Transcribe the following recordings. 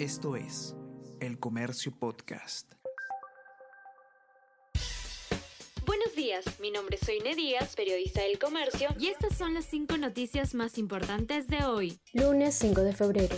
Esto es El Comercio Podcast. Buenos días, mi nombre es Soine Díaz, periodista del comercio, y estas son las cinco noticias más importantes de hoy. Lunes 5 de febrero.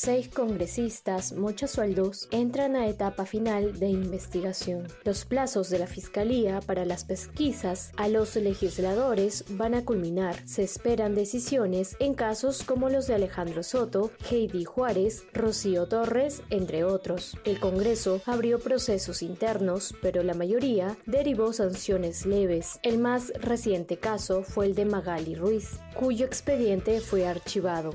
Seis congresistas, muchos sueldos, entran a etapa final de investigación. Los plazos de la Fiscalía para las pesquisas a los legisladores van a culminar. Se esperan decisiones en casos como los de Alejandro Soto, Heidi Juárez, Rocío Torres, entre otros. El Congreso abrió procesos internos, pero la mayoría derivó sanciones leves. El más reciente caso fue el de Magali Ruiz, cuyo expediente fue archivado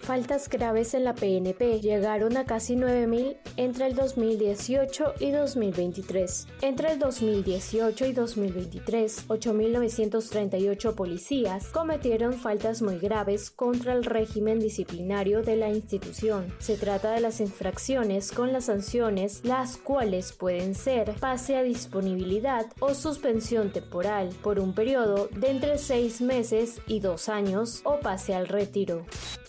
faltas graves en la PNP llegaron a casi 9.000 entre el 2018 y 2023. Entre el 2018 y 2023, 8.938 policías cometieron faltas muy graves contra el régimen disciplinario de la institución. Se trata de las infracciones con las sanciones, las cuales pueden ser pase a disponibilidad o suspensión temporal por un periodo de entre 6 meses y 2 años o pase al retiro.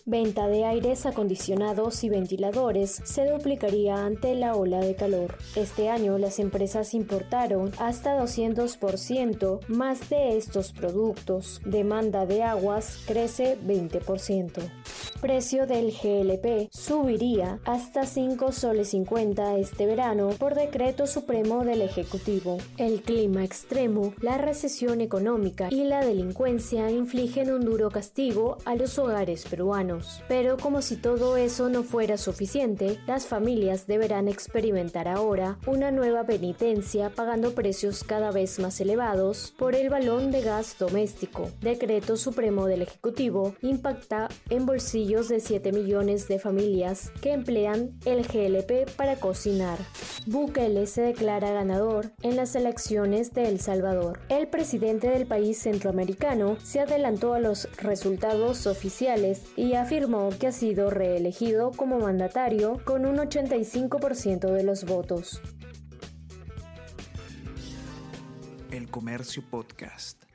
Venta de aires acondicionados y ventiladores se duplicaría ante la ola de calor. Este año las empresas importaron hasta 200% más de estos productos. Demanda de aguas crece 20% precio del GLP subiría hasta 5 soles 50 este verano por decreto supremo del Ejecutivo. El clima extremo, la recesión económica y la delincuencia infligen un duro castigo a los hogares peruanos. Pero como si todo eso no fuera suficiente, las familias deberán experimentar ahora una nueva penitencia pagando precios cada vez más elevados por el balón de gas doméstico. Decreto supremo del Ejecutivo impacta en bolsillos de 7 millones de familias que emplean el GLP para cocinar. Bukele se declara ganador en las elecciones de El Salvador. El presidente del país centroamericano se adelantó a los resultados oficiales y afirmó que ha sido reelegido como mandatario con un 85% de los votos. El Comercio Podcast.